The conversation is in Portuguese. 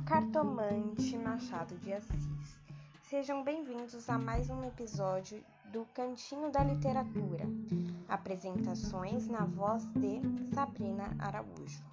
Cartomante Machado de Assis. Sejam bem-vindos a mais um episódio do Cantinho da Literatura. Apresentações na voz de Sabrina Araújo.